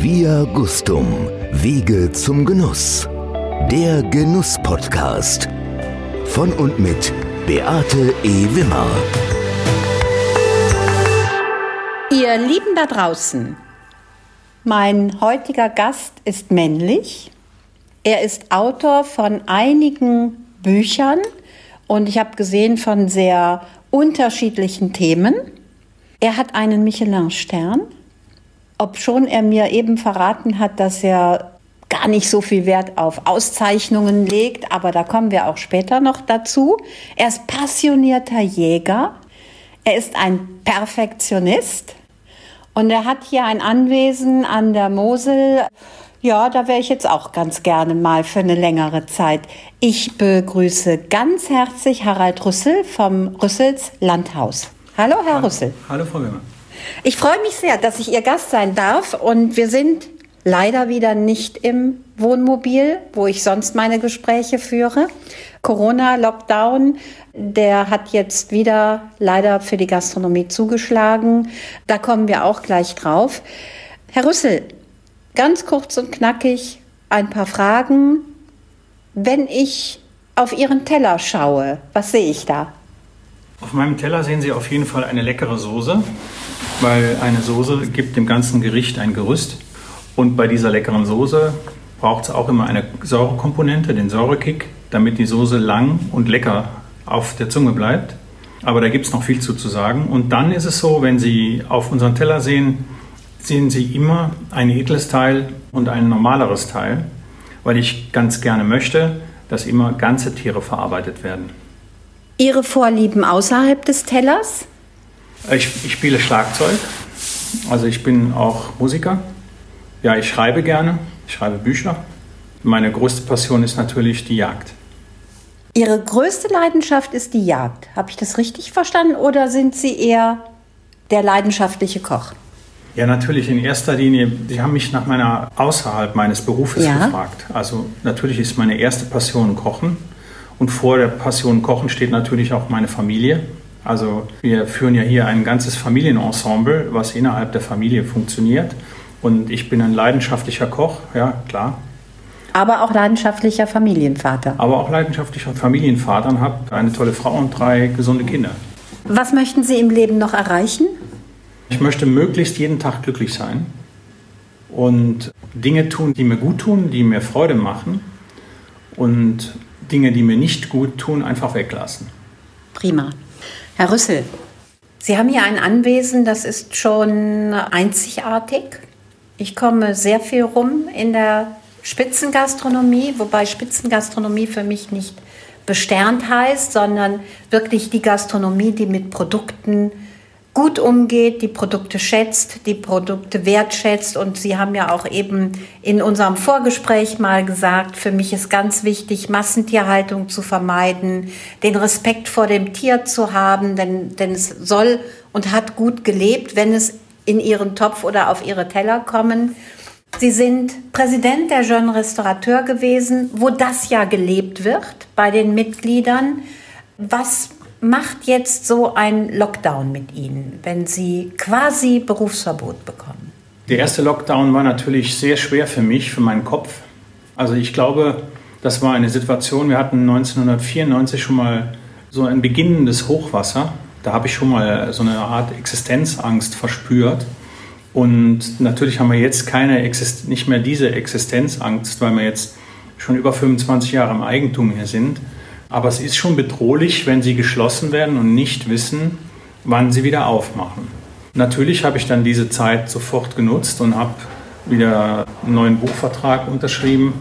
Via Gustum, Wege zum Genuss. Der Genuss-Podcast. Von und mit Beate E. Wimmer. Ihr Lieben da draußen, mein heutiger Gast ist männlich. Er ist Autor von einigen Büchern und ich habe gesehen von sehr unterschiedlichen Themen. Er hat einen Michelin-Stern, obschon er mir eben verraten hat, dass er gar nicht so viel Wert auf Auszeichnungen legt, aber da kommen wir auch später noch dazu. Er ist passionierter Jäger, er ist ein Perfektionist und er hat hier ein Anwesen an der Mosel. Ja, da wäre ich jetzt auch ganz gerne mal für eine längere Zeit. Ich begrüße ganz herzlich Harald Rüssel vom Rüssels Landhaus. Hallo, Herr Hallo. Rüssel. Hallo, Frau Wimmer. Ich freue mich sehr, dass ich Ihr Gast sein darf und wir sind leider wieder nicht im Wohnmobil, wo ich sonst meine Gespräche führe. Corona, Lockdown, der hat jetzt wieder leider für die Gastronomie zugeschlagen. Da kommen wir auch gleich drauf. Herr Rüssel, ganz kurz und knackig ein paar Fragen. Wenn ich auf Ihren Teller schaue, was sehe ich da? Auf meinem Teller sehen Sie auf jeden Fall eine leckere Soße, weil eine Soße gibt dem ganzen Gericht ein Gerüst. Und bei dieser leckeren Soße braucht es auch immer eine Säurekomponente, den Säurekick, damit die Soße lang und lecker auf der Zunge bleibt. Aber da gibt es noch viel zu, zu sagen. Und dann ist es so, wenn Sie auf unseren Teller sehen, sehen Sie immer ein edles Teil und ein normaleres Teil, weil ich ganz gerne möchte, dass immer ganze Tiere verarbeitet werden. Ihre Vorlieben außerhalb des Tellers? Ich, ich spiele Schlagzeug, also ich bin auch Musiker. Ja, ich schreibe gerne, ich schreibe Bücher. Meine größte Passion ist natürlich die Jagd. Ihre größte Leidenschaft ist die Jagd. Habe ich das richtig verstanden oder sind Sie eher der leidenschaftliche Koch? Ja, natürlich in erster Linie. Sie haben mich nach meiner außerhalb meines Berufes Ja. gefragt. Also natürlich ist meine erste Passion Kochen und vor der Passion Kochen steht natürlich auch meine Familie. Also wir führen ja hier ein ganzes Familienensemble, was innerhalb der Familie funktioniert. Und ich bin ein leidenschaftlicher Koch, ja klar, Aber auch leidenschaftlicher Familienvater. aber auch leidenschaftlicher Familienvater und habe eine tolle Frau und drei gesunde Kinder. Was möchten Sie im Leben noch erreichen? Ich möchte möglichst jeden Tag glücklich sein und Dinge tun, die mir gut tun, die mir Freude machen und Dinge, die mir nicht gut tun, einfach weglassen. Prima. Herr Rüssel, Sie haben hier ein Anwesen, das ist schon einzigartig. Ich komme sehr viel rum in der Spitzengastronomie, wobei Spitzengastronomie für mich nicht besternt heißt, sondern wirklich die Gastronomie, die mit Produkten gut umgeht, die Produkte schätzt, die Produkte wertschätzt. Und Sie haben ja auch eben in unserem Vorgespräch mal gesagt, für mich ist ganz wichtig, Massentierhaltung zu vermeiden, den Respekt vor dem Tier zu haben, denn, denn es soll und hat gut gelebt, wenn es in Ihren Topf oder auf Ihre Teller kommen. Sie sind Präsident der Jeune Restaurateur gewesen, wo das ja gelebt wird bei den Mitgliedern. Was macht jetzt so ein Lockdown mit Ihnen, wenn Sie quasi Berufsverbot bekommen? Der erste Lockdown war natürlich sehr schwer für mich, für meinen Kopf. Also ich glaube, das war eine Situation, wir hatten 1994 schon mal so ein beginnendes Hochwasser. Da habe ich schon mal so eine Art Existenzangst verspürt. Und natürlich haben wir jetzt keine nicht mehr diese Existenzangst, weil wir jetzt schon über 25 Jahre im Eigentum hier sind. Aber es ist schon bedrohlich, wenn sie geschlossen werden und nicht wissen, wann sie wieder aufmachen. Natürlich habe ich dann diese Zeit sofort genutzt und habe wieder einen neuen Buchvertrag unterschrieben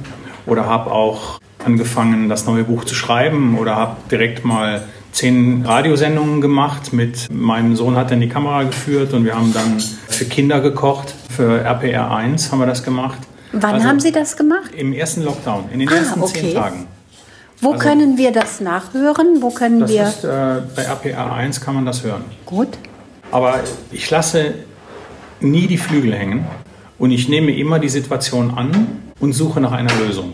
oder habe auch angefangen, das neue Buch zu schreiben oder habe direkt mal zehn Radiosendungen gemacht. Mit meinem Sohn hat dann die Kamera geführt und wir haben dann für Kinder gekocht. Für RPR 1 haben wir das gemacht. Wann Also haben Sie das gemacht? Im ersten Lockdown, in den Ah, ersten okay. zehn Tagen. Wo also- können wir das nachhören? Wo können Das wir. ist, äh, bei RPR 1 kann man das hören. Gut. Aber ich lasse nie die Flügel hängen und ich nehme immer die Situation an und suche nach einer Lösung.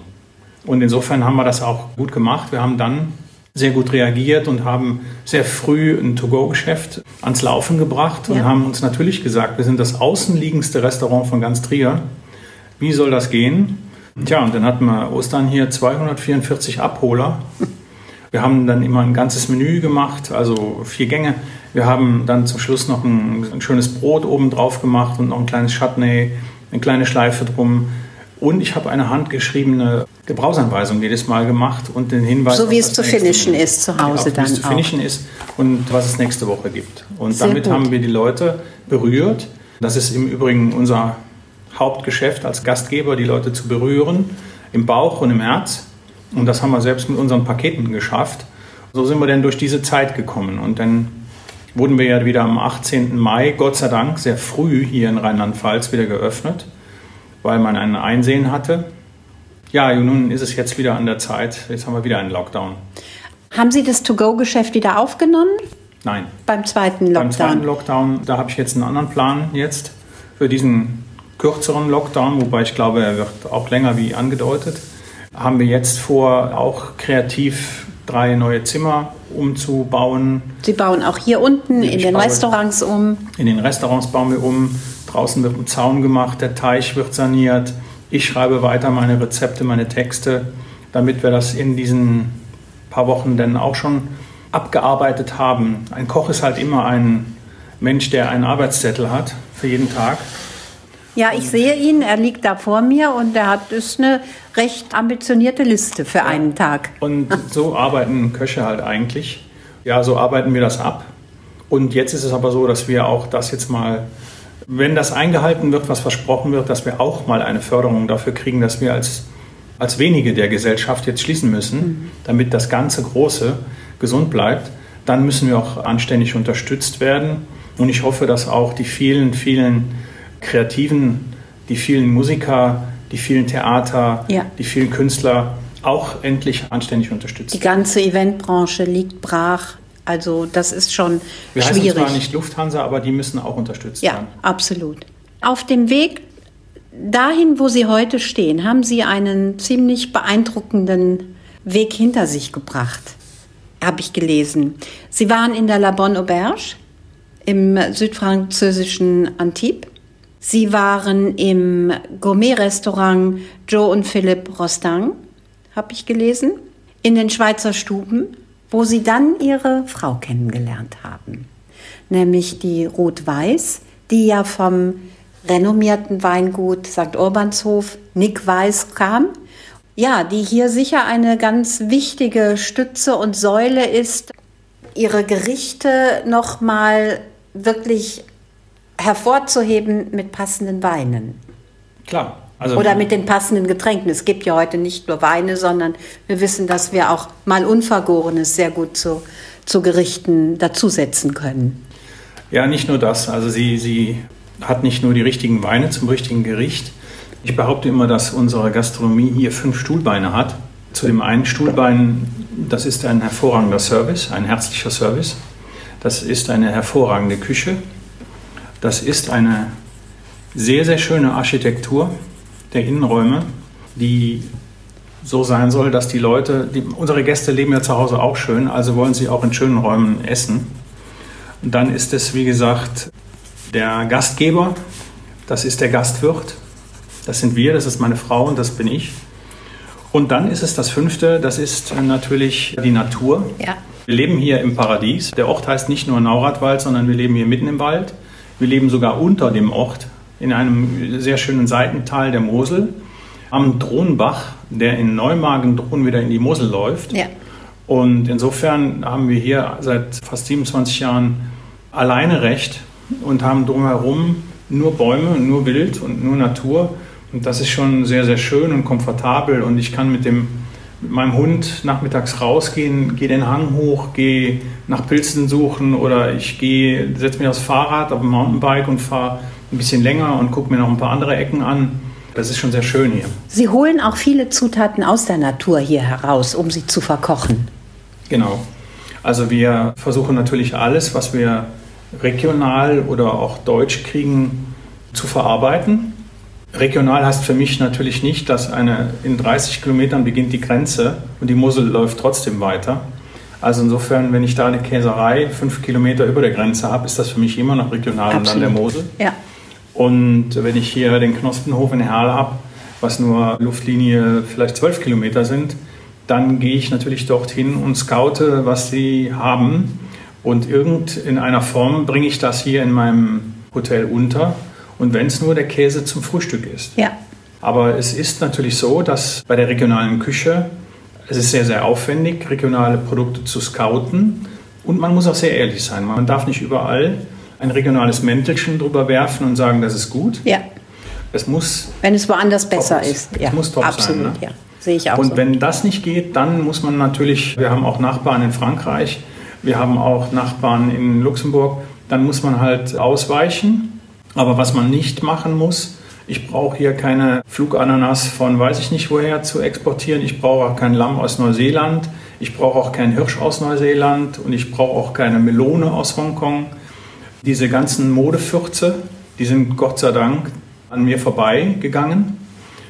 Und insofern haben wir das auch gut gemacht. Wir haben dann sehr gut reagiert und haben sehr früh ein To-Go-Geschäft ans Laufen gebracht und Ja. haben uns natürlich gesagt, wir sind das außenliegendste Restaurant von ganz Trier. wie soll das gehen? Tja, und dann hatten wir Ostern hier 244 Abholer. Wir haben dann immer ein ganzes Menü gemacht, also vier Gänge. Wir haben dann zum Schluss noch ein, ein schönes Brot oben drauf gemacht und noch ein kleines Chutney, eine kleine Schleife drum. Und ich habe eine handgeschriebene Gebrauchsanweisung jedes Mal gemacht und den Hinweis. So wie es zu finishen ist zu Hause ja, dann. Wie es zu finishen ist und was es nächste Woche gibt. Und Sehr damit gut. haben wir die Leute berührt. Das ist im Übrigen unser Hauptgeschäft als Gastgeber, die Leute zu berühren, im Bauch und im Herz. Und das haben wir selbst mit unseren Paketen geschafft. So sind wir denn durch diese Zeit gekommen. Und dann wurden wir ja wieder am 18. Mai, Gott sei Dank, sehr früh hier in Rheinland-Pfalz wieder geöffnet, weil man ein Einsehen hatte. Ja, nun ist es jetzt wieder an der Zeit. Jetzt haben wir wieder einen Lockdown. Haben Sie das To-Go-Geschäft wieder aufgenommen? Nein. Beim zweiten Lockdown? Beim zweiten Lockdown, da habe ich jetzt einen anderen Plan jetzt für diesen kürzeren Lockdown, wobei ich glaube, er wird auch länger wie angedeutet. Haben wir jetzt vor, auch kreativ drei neue Zimmer umzubauen. Sie bauen auch hier unten ich in den Restaurants um? In den Restaurants bauen wir um. Draußen wird ein Zaun gemacht, der Teich wird saniert. Ich schreibe weiter meine Rezepte, meine Texte, damit wir das in diesen paar Wochen dann auch schon abgearbeitet haben. Ein Koch ist halt immer ein Mensch, der einen Arbeitszettel hat für jeden Tag. Ja, ich sehe ihn, er liegt da vor mir und er hat ist eine recht ambitionierte Liste für einen Tag. Und so arbeiten Köche halt eigentlich. Ja, so arbeiten wir das ab. Und jetzt ist es aber so, dass wir auch das jetzt mal, wenn das eingehalten wird, was versprochen wird, dass wir auch mal eine Förderung dafür kriegen, dass wir als, als wenige der Gesellschaft jetzt schließen müssen, mhm. damit das ganze Große gesund bleibt, dann müssen wir auch anständig unterstützt werden. Und ich hoffe, dass auch die vielen, vielen Kreativen, die vielen Musiker, die vielen Theater, ja. die vielen Künstler auch endlich anständig unterstützen. Die ganze Eventbranche liegt brach. Also das ist schon Wir schwierig. Wir heißen zwar nicht Lufthansa, aber die müssen auch unterstützt ja, werden. Ja, absolut. Auf dem Weg dahin, wo Sie heute stehen, haben Sie einen ziemlich beeindruckenden Weg hinter sich gebracht, habe ich gelesen. Sie waren in der La Bonne Auberge im südfranzösischen Antibes Sie waren im Gourmet-Restaurant Joe und Philipp Rostang, habe ich gelesen, in den Schweizer Stuben, wo Sie dann Ihre Frau kennengelernt haben, nämlich die Rot-Weiß, die ja vom renommierten Weingut St. Urbanshof Nick Weiß kam. Ja, die hier sicher eine ganz wichtige Stütze und Säule ist, ihre Gerichte nochmal wirklich hervorzuheben mit passenden Weinen. Klar. Also Oder mit den passenden Getränken. Es gibt ja heute nicht nur Weine, sondern wir wissen, dass wir auch mal Unvergorenes sehr gut zu, zu Gerichten dazusetzen können. Ja, nicht nur das. Also sie, sie hat nicht nur die richtigen Weine zum richtigen Gericht. Ich behaupte immer, dass unsere Gastronomie hier fünf Stuhlbeine hat. Zu dem einen Stuhlbein, das ist ein hervorragender Service, ein herzlicher Service. Das ist eine hervorragende Küche. Das ist eine sehr, sehr schöne Architektur der Innenräume, die so sein soll, dass die Leute, die, unsere Gäste leben ja zu Hause auch schön, also wollen sie auch in schönen Räumen essen. Und dann ist es, wie gesagt, der Gastgeber, das ist der Gastwirt, das sind wir, das ist meine Frau und das bin ich. Und dann ist es das fünfte, das ist natürlich die Natur. Ja. Wir leben hier im Paradies. Der Ort heißt nicht nur Nauradwald, sondern wir leben hier mitten im Wald. Wir leben sogar unter dem Ort in einem sehr schönen Seitental der Mosel am Drohnbach, der in Neumagen-Drohn wieder in die Mosel läuft. Ja. Und insofern haben wir hier seit fast 27 Jahren alleine Recht und haben drumherum nur Bäume, nur Wild und nur Natur. Und das ist schon sehr, sehr schön und komfortabel. Und ich kann mit dem mit meinem Hund nachmittags rausgehen, gehe den Hang hoch, gehe nach Pilzen suchen oder ich gehe, setze mich aufs Fahrrad, auf ein Mountainbike und fahre ein bisschen länger und gucke mir noch ein paar andere Ecken an. Das ist schon sehr schön hier. Sie holen auch viele Zutaten aus der Natur hier heraus, um sie zu verkochen. Genau. Also wir versuchen natürlich alles, was wir regional oder auch deutsch kriegen, zu verarbeiten. Regional heißt für mich natürlich nicht, dass eine, in 30 Kilometern beginnt die Grenze und die Mosel läuft trotzdem weiter. Also insofern, wenn ich da eine Käserei fünf Kilometer über der Grenze habe, ist das für mich immer noch regional Absolut. und dann der Mosel. Ja. Und wenn ich hier den Knospenhof in Herl habe, was nur Luftlinie vielleicht zwölf Kilometer sind, dann gehe ich natürlich dorthin und scoute, was sie haben. Und irgend in einer Form bringe ich das hier in meinem Hotel unter. Und wenn es nur der Käse zum Frühstück ist. Ja. Aber es ist natürlich so, dass bei der regionalen Küche es ist sehr, sehr aufwendig, regionale Produkte zu scouten. Und man muss auch sehr ehrlich sein. Man darf nicht überall ein regionales Mäntelchen drüber werfen und sagen, das ist gut. Ja. Es muss. Wenn es woanders besser ist. Es muss top Absolut, sein. ja. Sehe ich auch Und so. wenn das nicht geht, dann muss man natürlich, wir haben auch Nachbarn in Frankreich, wir haben auch Nachbarn in Luxemburg, dann muss man halt ausweichen. Aber was man nicht machen muss, ich brauche hier keine Flugananas von weiß ich nicht woher zu exportieren. Ich brauche auch kein Lamm aus Neuseeland. Ich brauche auch keinen Hirsch aus Neuseeland und ich brauche auch keine Melone aus Hongkong. Diese ganzen Modefürze, die sind Gott sei Dank an mir vorbeigegangen.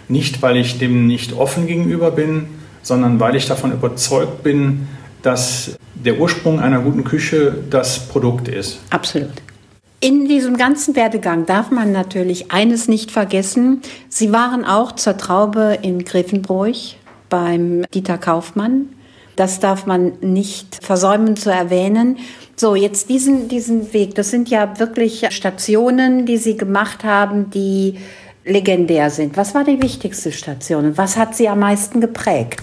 Nicht, weil ich dem nicht offen gegenüber bin, sondern weil ich davon überzeugt bin, dass der Ursprung einer guten Küche das Produkt ist. Absolut. In diesem ganzen Werdegang darf man natürlich eines nicht vergessen. Sie waren auch zur Traube in Grevenbroich beim Dieter Kaufmann. Das darf man nicht versäumen zu erwähnen. So, jetzt diesen, diesen Weg. Das sind ja wirklich Stationen, die Sie gemacht haben, die legendär sind. Was war die wichtigste Station was hat Sie am meisten geprägt?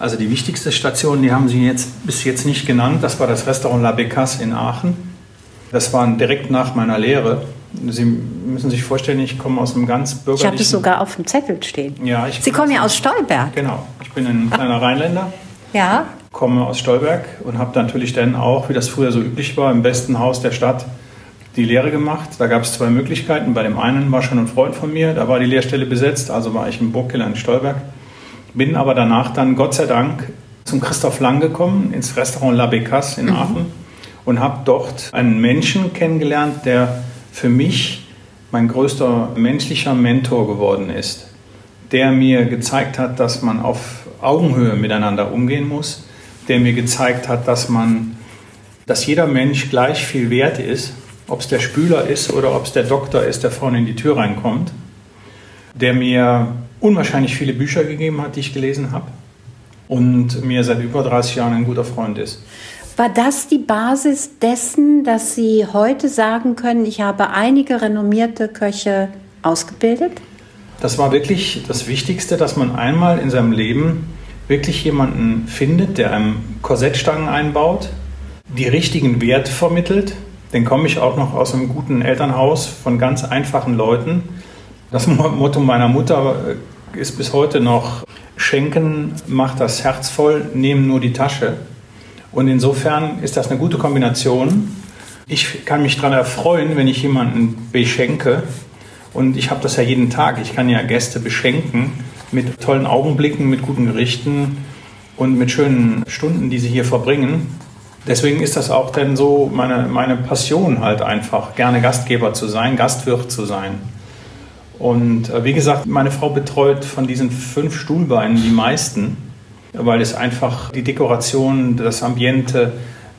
Also die wichtigste Station, die haben Sie jetzt bis jetzt nicht genannt. Das war das Restaurant La Becasse in Aachen. Das war direkt nach meiner Lehre. Sie müssen sich vorstellen, ich komme aus einem ganz bürgerlichen... Ich habe es sogar auf dem Zettel stehen. Ja, ich Sie kommen ja aus Stolberg. Genau, ich bin ein kleiner Rheinländer, Ja. komme aus Stolberg und habe natürlich dann auch, wie das früher so üblich war, im besten Haus der Stadt die Lehre gemacht. Da gab es zwei Möglichkeiten. Bei dem einen war schon ein Freund von mir, da war die Lehrstelle besetzt, also war ich im Burgkeller in Stolberg. Bin aber danach dann, Gott sei Dank, zum Christoph Lang gekommen, ins Restaurant La Becasse in Aachen und habe dort einen Menschen kennengelernt, der für mich mein größter menschlicher Mentor geworden ist, der mir gezeigt hat, dass man auf Augenhöhe miteinander umgehen muss, der mir gezeigt hat, dass man, dass jeder Mensch gleich viel wert ist, ob es der Spüler ist oder ob es der Doktor ist, der vorne in die Tür reinkommt, der mir unwahrscheinlich viele Bücher gegeben hat, die ich gelesen habe und mir seit über 30 Jahren ein guter Freund ist. War das die Basis dessen, dass Sie heute sagen können, ich habe einige renommierte Köche ausgebildet? Das war wirklich das Wichtigste, dass man einmal in seinem Leben wirklich jemanden findet, der einem Korsettstangen einbaut, die richtigen Werte vermittelt. Dann komme ich auch noch aus einem guten Elternhaus von ganz einfachen Leuten. Das Motto meiner Mutter ist bis heute noch, schenken macht das Herz voll, nehmen nur die Tasche. Und insofern ist das eine gute Kombination. Ich kann mich daran erfreuen, wenn ich jemanden beschenke. Und ich habe das ja jeden Tag. Ich kann ja Gäste beschenken mit tollen Augenblicken, mit guten Gerichten und mit schönen Stunden, die sie hier verbringen. Deswegen ist das auch dann so meine, meine Passion halt einfach, gerne Gastgeber zu sein, Gastwirt zu sein. Und äh, wie gesagt, meine Frau betreut von diesen fünf Stuhlbeinen die meisten, weil es einfach die Dekoration, das Ambiente,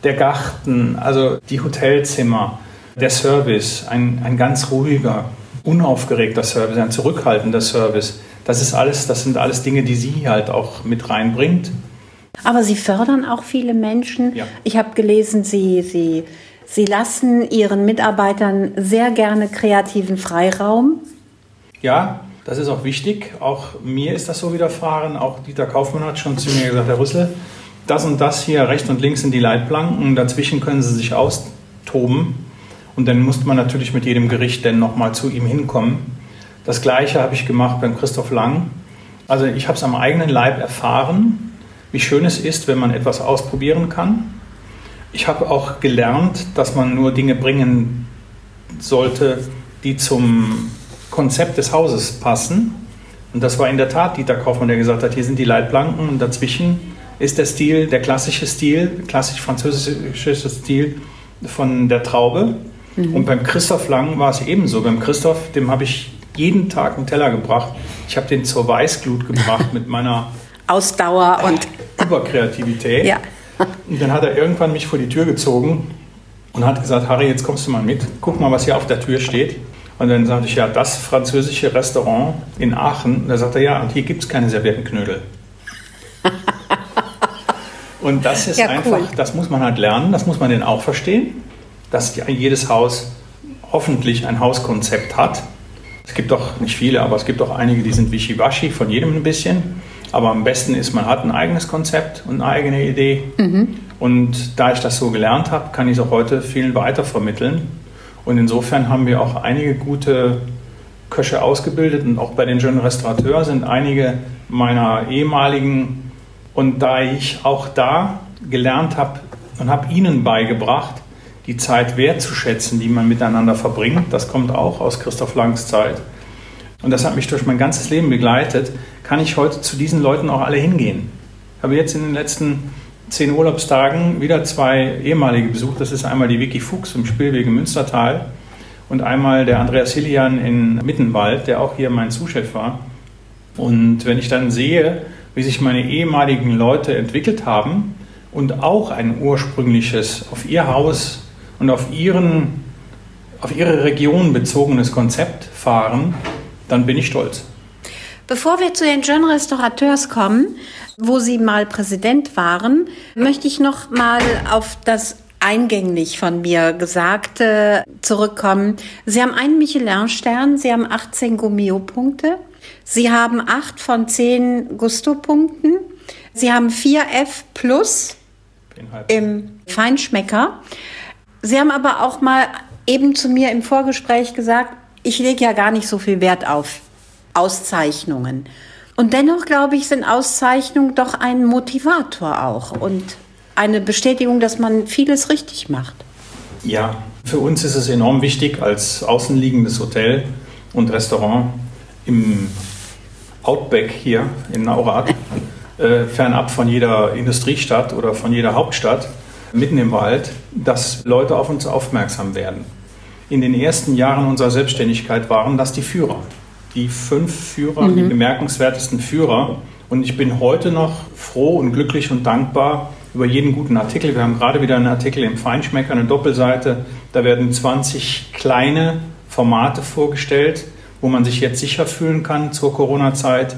der Garten, also die Hotelzimmer, der Service, ein, ein ganz ruhiger, unaufgeregter Service, ein zurückhaltender Service. Das ist alles, das sind alles Dinge, die sie halt auch mit reinbringt. Aber Sie fördern auch viele Menschen. Ja. Ich habe gelesen, Sie, Sie, Sie lassen Ihren Mitarbeitern sehr gerne kreativen Freiraum. Ja, das ist auch wichtig. Auch mir ist das so widerfahren. Auch Dieter Kaufmann hat schon zu mir gesagt, Herr Rüssel, das und das hier rechts und links sind die Leitplanken. Dazwischen können Sie sich austoben. Und dann musste man natürlich mit jedem Gericht dann nochmal zu ihm hinkommen. Das Gleiche habe ich gemacht beim Christoph Lang. Also ich habe es am eigenen Leib erfahren, wie schön es ist, wenn man etwas ausprobieren kann. Ich habe auch gelernt, dass man nur Dinge bringen sollte, die zum Konzept des Hauses passen. Und das war in der Tat Dieter Kaufmann, der gesagt hat, hier sind die Leitplanken und dazwischen ist der Stil, der klassische Stil, klassisch-französische Stil von der Traube. Und beim Christoph Lang war es ebenso. Beim Christoph, dem habe ich jeden Tag einen Teller gebracht. Ich habe den zur Weißglut gebracht mit meiner Ausdauer und Überkreativität. ja. Und dann hat er irgendwann mich vor die Tür gezogen und hat gesagt, Harry, jetzt kommst du mal mit. Guck mal, was hier auf der Tür steht. Und dann sagte ich, ja, das französische Restaurant in Aachen. Und da sagte er, ja, und hier gibt es keine Serviettenknödel. und das ist ja, einfach, cool. das muss man halt lernen, das muss man denn auch verstehen, dass jedes Haus hoffentlich ein Hauskonzept hat. Es gibt doch nicht viele, aber es gibt auch einige, die sind wischiwaschi, von jedem ein bisschen. Aber am besten ist, man hat ein eigenes Konzept und eine eigene Idee. Mhm. Und da ich das so gelernt habe, kann ich es auch heute vielen weitervermitteln. Und insofern haben wir auch einige gute Köche ausgebildet und auch bei den Jeunes Restaurateurs sind einige meiner ehemaligen. Und da ich auch da gelernt habe und habe ihnen beigebracht, die Zeit wertzuschätzen, die man miteinander verbringt, das kommt auch aus Christoph Langs Zeit. Und das hat mich durch mein ganzes Leben begleitet, kann ich heute zu diesen Leuten auch alle hingehen. Ich habe jetzt in den letzten zehn Urlaubstagen wieder zwei ehemalige besucht. Das ist einmal die Vicky Fuchs im Spielweg im Münstertal und einmal der Andreas Hillian in Mittenwald, der auch hier mein Zuschef war. Und wenn ich dann sehe, wie sich meine ehemaligen Leute entwickelt haben und auch ein ursprüngliches auf ihr Haus und auf, ihren, auf ihre Region bezogenes Konzept fahren, dann bin ich stolz. Bevor wir zu den Jeune Restaurateurs kommen, wo Sie mal Präsident waren, möchte ich noch mal auf das eingänglich von mir Gesagte zurückkommen. Sie haben einen Michelin-Stern, Sie haben 18 Gummio-Punkte, Sie haben 8 von 10 Gusto-Punkten, Sie haben 4 F plus im Feinschmecker. Sie haben aber auch mal eben zu mir im Vorgespräch gesagt, ich lege ja gar nicht so viel Wert auf Auszeichnungen. Und dennoch, glaube ich, sind Auszeichnungen doch ein Motivator auch und eine Bestätigung, dass man vieles richtig macht. Ja, für uns ist es enorm wichtig, als außenliegendes Hotel und Restaurant im Outback hier in Naurat, äh, fernab von jeder Industriestadt oder von jeder Hauptstadt, mitten im Wald, dass Leute auf uns aufmerksam werden. In den ersten Jahren unserer Selbstständigkeit waren das die Führer die fünf Führer, mhm. die bemerkenswertesten Führer. Und ich bin heute noch froh und glücklich und dankbar über jeden guten Artikel. Wir haben gerade wieder einen Artikel im Feinschmecker, eine Doppelseite. Da werden 20 kleine Formate vorgestellt, wo man sich jetzt sicher fühlen kann zur Corona-Zeit.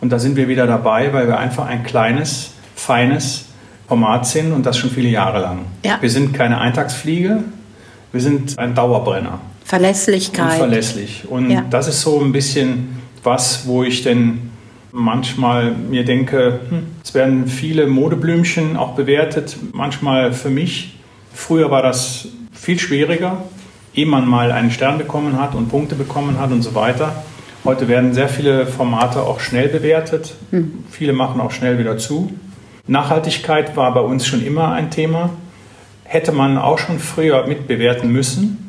Und da sind wir wieder dabei, weil wir einfach ein kleines, feines Format sind und das schon viele Jahre lang. Ja. Wir sind keine Eintagsfliege, wir sind ein Dauerbrenner. Verlässlichkeit. Und verlässlich. Und ja. das ist so ein bisschen was, wo ich denn manchmal mir denke, hm, es werden viele Modeblümchen auch bewertet, manchmal für mich. Früher war das viel schwieriger, ehe man mal einen Stern bekommen hat und Punkte bekommen hat und so weiter. Heute werden sehr viele Formate auch schnell bewertet. Hm. Viele machen auch schnell wieder zu. Nachhaltigkeit war bei uns schon immer ein Thema. Hätte man auch schon früher mitbewerten müssen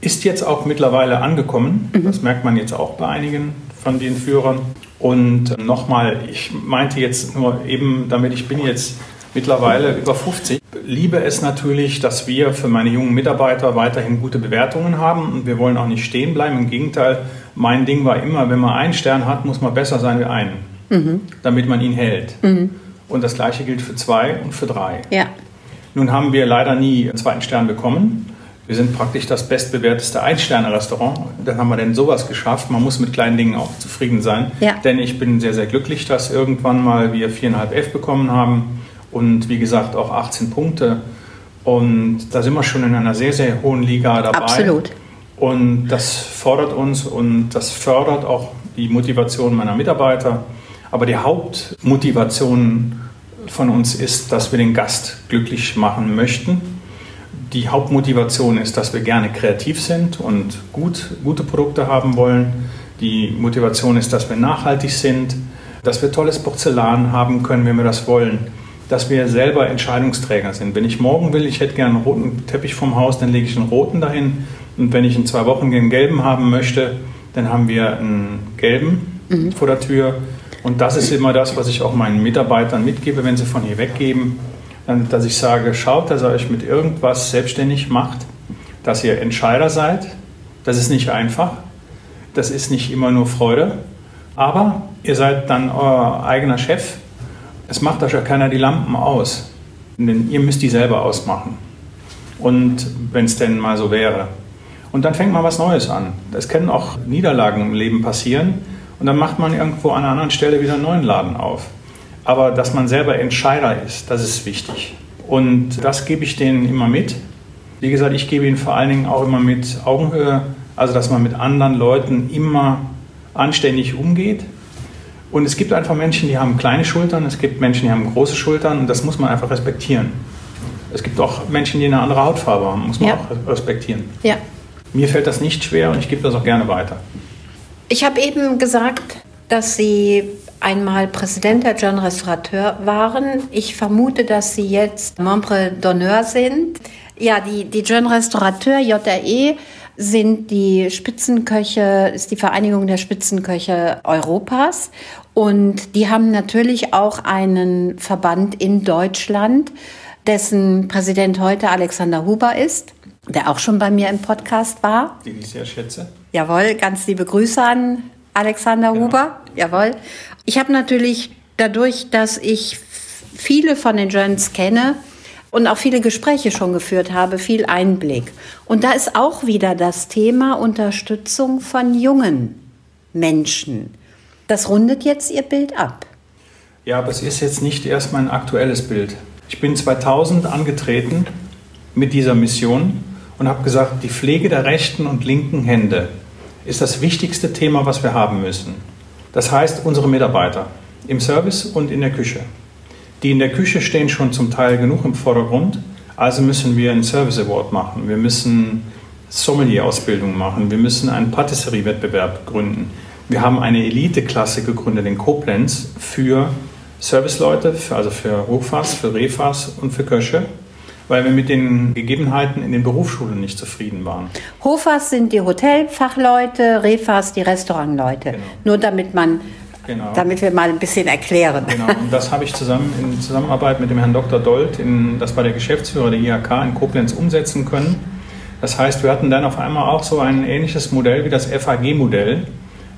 ist jetzt auch mittlerweile angekommen. Mhm. Das merkt man jetzt auch bei einigen von den Führern. Und nochmal, ich meinte jetzt nur eben, damit ich bin jetzt mittlerweile über 50, liebe es natürlich, dass wir für meine jungen Mitarbeiter weiterhin gute Bewertungen haben und wir wollen auch nicht stehen bleiben. Im Gegenteil, mein Ding war immer, wenn man einen Stern hat, muss man besser sein wie einen, mhm. damit man ihn hält. Mhm. Und das gleiche gilt für zwei und für drei. Ja. Nun haben wir leider nie einen zweiten Stern bekommen. Wir sind praktisch das bestbewerteste Ein-Sterne-Restaurant. Dann haben wir denn sowas geschafft. Man muss mit kleinen Dingen auch zufrieden sein. Ja. Denn ich bin sehr, sehr glücklich, dass irgendwann mal wir viereinhalb F bekommen haben und wie gesagt auch 18 Punkte. Und da sind wir schon in einer sehr, sehr hohen Liga dabei. Absolut. Und das fordert uns und das fördert auch die Motivation meiner Mitarbeiter. Aber die Hauptmotivation von uns ist, dass wir den Gast glücklich machen möchten die Hauptmotivation ist, dass wir gerne kreativ sind und gut, gute Produkte haben wollen. Die Motivation ist, dass wir nachhaltig sind, dass wir tolles Porzellan haben können, wenn wir das wollen, dass wir selber Entscheidungsträger sind. Wenn ich morgen will, ich hätte gerne einen roten Teppich vom Haus, dann lege ich einen roten dahin. Und wenn ich in zwei Wochen den gelben haben möchte, dann haben wir einen gelben mhm. vor der Tür. Und das ist immer das, was ich auch meinen Mitarbeitern mitgebe, wenn sie von hier weggeben dass ich sage, schaut, dass ihr euch mit irgendwas selbstständig macht, dass ihr Entscheider seid. Das ist nicht einfach. Das ist nicht immer nur Freude. Aber ihr seid dann euer eigener Chef. Es macht euch ja keiner die Lampen aus. Denn ihr müsst die selber ausmachen. Und wenn es denn mal so wäre. Und dann fängt man was Neues an. Es können auch Niederlagen im Leben passieren und dann macht man irgendwo an einer anderen Stelle wieder einen neuen Laden auf. Aber dass man selber Entscheider ist, das ist wichtig. Und das gebe ich denen immer mit. Wie gesagt, ich gebe ihnen vor allen Dingen auch immer mit Augenhöhe, also dass man mit anderen Leuten immer anständig umgeht. Und es gibt einfach Menschen, die haben kleine Schultern, es gibt Menschen, die haben große Schultern und das muss man einfach respektieren. Es gibt auch Menschen, die eine andere Hautfarbe haben, muss man ja. auch respektieren. Ja. Mir fällt das nicht schwer und ich gebe das auch gerne weiter. Ich habe eben gesagt, dass Sie einmal Präsident der Jeune Restaurateur waren. Ich vermute, dass Sie jetzt Membre d'honneur sind. Ja, die, die Jeune Restaurateur, JRE, sind die Spitzenköche, ist die Vereinigung der Spitzenköche Europas. Und die haben natürlich auch einen Verband in Deutschland, dessen Präsident heute Alexander Huber ist, der auch schon bei mir im Podcast war. Den ich sehr schätze. Jawohl, ganz liebe Grüße an Alexander genau. Huber. Jawohl. Ich habe natürlich dadurch, dass ich viele von den Journals kenne, und auch viele Gespräche schon geführt habe, viel Einblick. Und da ist auch wieder das Thema Unterstützung von jungen Menschen. Das rundet jetzt Ihr Bild ab. Ja, aber es ist jetzt nicht erst mein aktuelles Bild. Ich bin 2000 angetreten mit dieser Mission und habe gesagt, die Pflege der rechten und linken Hände ist das wichtigste Thema, was wir haben müssen. Das heißt, unsere Mitarbeiter im Service und in der Küche. Die in der Küche stehen schon zum Teil genug im Vordergrund, also müssen wir einen Service Award machen. Wir müssen Sommelier-Ausbildung machen. Wir müssen einen Patisserie-Wettbewerb gründen. Wir haben eine Elite-Klasse gegründet in Koblenz für Serviceleute, also für Hochfass, für Refas und für Köche, weil wir mit den Gegebenheiten in den Berufsschulen nicht zufrieden waren. Hofas sind die Hotelfachleute, Refas die Restaurantleute. Genau. Nur damit man Genau. Damit wir mal ein bisschen erklären. Genau, und das habe ich zusammen in Zusammenarbeit mit dem Herrn Dr. Dold, in, das war der Geschäftsführer der IHK in Koblenz, umsetzen können. Das heißt, wir hatten dann auf einmal auch so ein ähnliches Modell wie das FAG-Modell.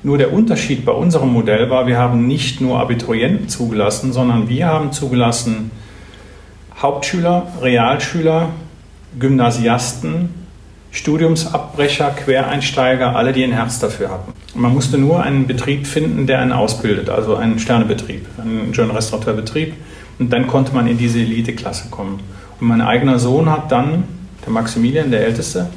Nur der Unterschied bei unserem Modell war, wir haben nicht nur Abiturienten zugelassen, sondern wir haben zugelassen Hauptschüler, Realschüler, Gymnasiasten, Studiumsabbrecher, Quereinsteiger, alle, die ein Herz dafür hatten. Man musste nur einen Betrieb finden, der einen ausbildet, also einen Sternebetrieb, einen Jeune Restaurateurbetrieb. Und dann konnte man in diese Eliteklasse kommen. Und mein eigener Sohn hat dann, der Maximilian, der Älteste,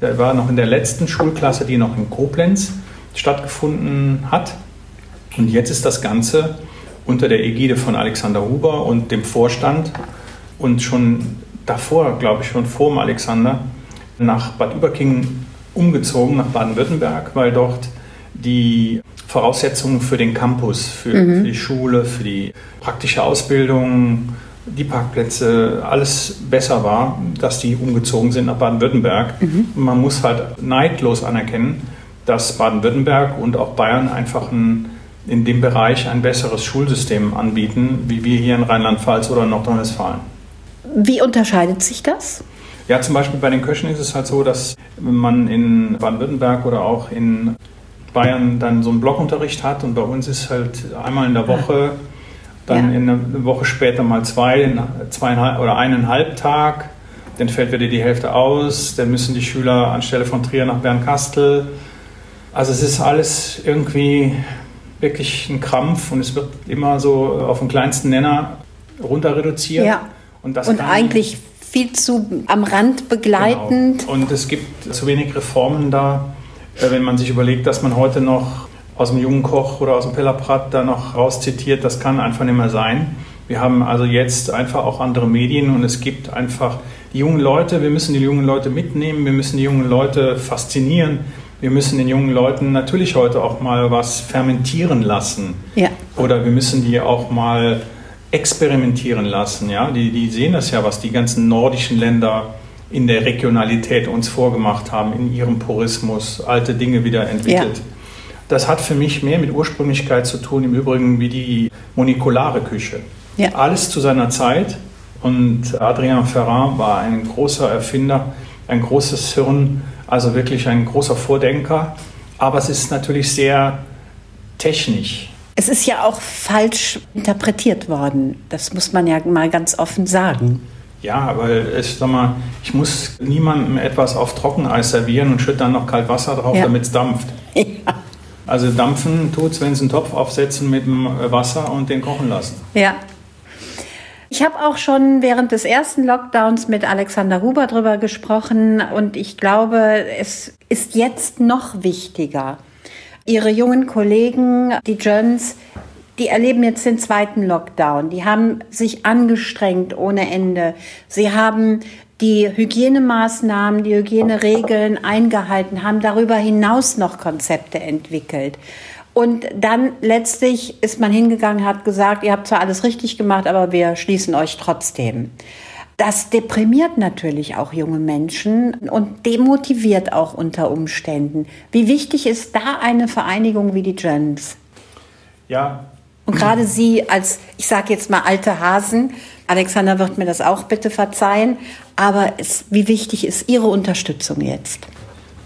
der war noch in der letzten Schulklasse, die noch in Koblenz stattgefunden hat. Und jetzt ist das Ganze unter der Ägide von Alexander Huber und dem Vorstand und schon davor, glaube ich, schon vor dem Alexander, nach Bad Überkingen umgezogen, nach Baden-Württemberg, weil dort die Voraussetzungen für den Campus, für, mhm. für, die Schule, für die praktische Ausbildung, die Parkplätze, alles besser war, dass die umgezogen sind nach Baden-Württemberg. Mhm. Man muss halt neidlos anerkennen, dass Baden-Württemberg und auch Bayern einfach ein, in dem Bereich ein besseres Schulsystem anbieten, wie wir hier in Rheinland-Pfalz oder Nordrhein-Westfalen. Wie unterscheidet sich das? Ja, zum Beispiel bei den Köchen ist es halt so, dass man in Baden-Württemberg oder auch in Bayern dann so einen Blockunterricht hat und bei uns ist halt einmal in der Woche, dann ja. in eine Woche später mal zwei, zweieinhalb oder eineinhalb Tag, dann fällt wieder die Hälfte aus, dann müssen die Schüler anstelle von Trier nach Bernkastel. Also es ist alles irgendwie wirklich ein Krampf und es wird immer so auf den kleinsten Nenner runter reduziert. Ja. Und, und eigentlich viel zu am Rand begleitend. Genau. Und es gibt zu wenig Reformen da, äh, wenn man sich überlegt, dass man heute noch aus dem jungen Koch oder aus dem Pellerprat da noch rauszitiert, das kann einfach nicht mehr sein. Wir haben also jetzt einfach auch andere Medien und es gibt einfach die jungen Leute, wir müssen die jungen Leute mitnehmen, wir müssen die jungen Leute faszinieren, wir müssen den jungen Leuten natürlich heute auch mal was fermentieren lassen. Ja. Oder wir müssen die auch mal experimentieren lassen. Ja? Die, die sehen das ja, was die ganzen nordischen Länder in der Regionalität uns vorgemacht haben, in ihrem Purismus, alte Dinge wieder entwickelt. Ja. Das hat für mich mehr mit Ursprünglichkeit zu tun, im Übrigen wie die molekulare Küche. Ja. Alles zu seiner Zeit. Und Adrien Ferrand war ein großer Erfinder, ein großes Hirn, also wirklich ein großer Vordenker. Aber es ist natürlich sehr technisch. Es ist ja auch falsch interpretiert worden. Das muss man ja mal ganz offen sagen. Ja, weil ich sag mal, ich muss niemandem etwas auf Trockeneis servieren und schütte dann noch kalt Wasser drauf, Ja. damit es dampft. Ja. Also dampfen tut's, wenn Sie einen Topf aufsetzen mit dem Wasser und den kochen lassen. Ja. Ich habe auch schon während des ersten Lockdowns mit Alexander Huber drüber gesprochen und ich glaube, es ist jetzt noch wichtiger. Ihre jungen Kollegen, die Jöns, die erleben jetzt den zweiten Lockdown. Die haben sich angestrengt ohne Ende. Sie haben die Hygienemaßnahmen, die Hygieneregeln eingehalten, haben darüber hinaus noch Konzepte entwickelt. Und dann letztlich ist man hingegangen, hat gesagt, ihr habt zwar alles richtig gemacht, aber wir schließen euch trotzdem. Das deprimiert natürlich auch junge Menschen und demotiviert auch unter Umständen. Wie wichtig ist da eine Vereinigung wie die Gens? Ja, Und gerade Sie als, ich sage jetzt mal alte Hasen, Alexander wird mir das auch bitte verzeihen, aber es, wie wichtig ist Ihre Unterstützung jetzt?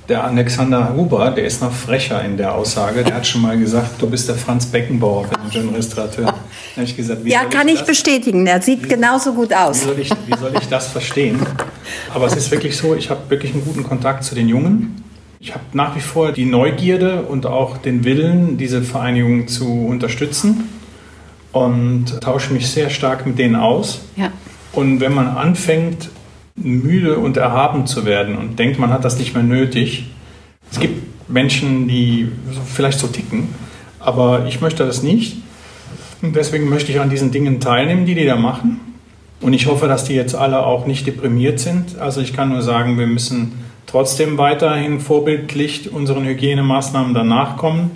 Der Alexander Huber, der ist noch frecher in der Aussage. Der hat schon mal gesagt, du bist der Franz Beckenbauer für den schönen Restaurateur. Da ich gesagt, wie Ja, kann ich das- bestätigen. Er sieht genauso gut Wie aus. soll, ich, wie soll ich das verstehen? Aber es ist wirklich so, ich habe wirklich einen guten Kontakt zu den Jungen. Ich habe nach wie vor die Neugierde und auch den Willen, diese Vereinigung zu unterstützen und tausche mich sehr stark mit denen aus. Ja. Und wenn man anfängt, müde und erhaben zu werden und denkt, man hat das nicht mehr nötig, es gibt Menschen, die vielleicht so ticken, aber ich möchte das nicht. Und deswegen möchte ich an diesen Dingen teilnehmen, die die da machen. Und ich hoffe, dass die jetzt alle auch nicht deprimiert sind. Also ich kann nur sagen, wir müssen trotzdem weiterhin vorbildlich unseren Hygienemaßnahmen danach kommen.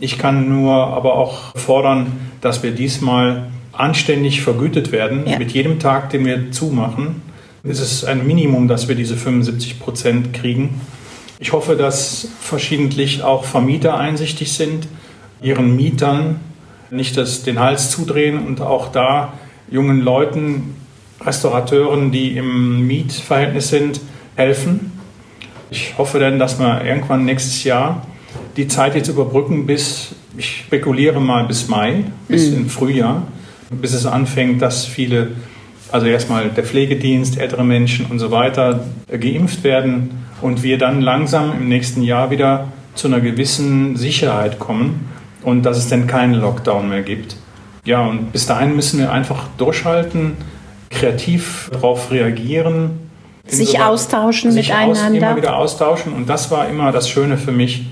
Ich kann nur aber auch fordern, dass wir diesmal anständig vergütet werden. Ja. Mit jedem Tag, den wir zumachen, ist es ein Minimum, dass wir diese 75 Prozent kriegen. Ich hoffe, dass verschiedentlich auch Vermieter einsichtig sind, ihren Mietern nicht das, den Hals zudrehen und auch da jungen Leuten, Restaurateuren, die im Mietverhältnis sind, helfen. Ich hoffe dann, dass wir irgendwann nächstes Jahr die Zeit jetzt überbrücken bis, ich spekuliere mal bis Mai, bis im Frühjahr, bis es anfängt, dass viele, also erstmal der Pflegedienst, ältere Menschen und so weiter äh, geimpft werden und wir dann langsam im nächsten Jahr wieder zu einer gewissen Sicherheit kommen und dass es dann keinen Lockdown mehr gibt. Ja, und bis dahin müssen wir einfach durchhalten, kreativ darauf reagieren. Sich austauschen sich aus, miteinander. immer wieder austauschen. Und das war immer das Schöne für mich.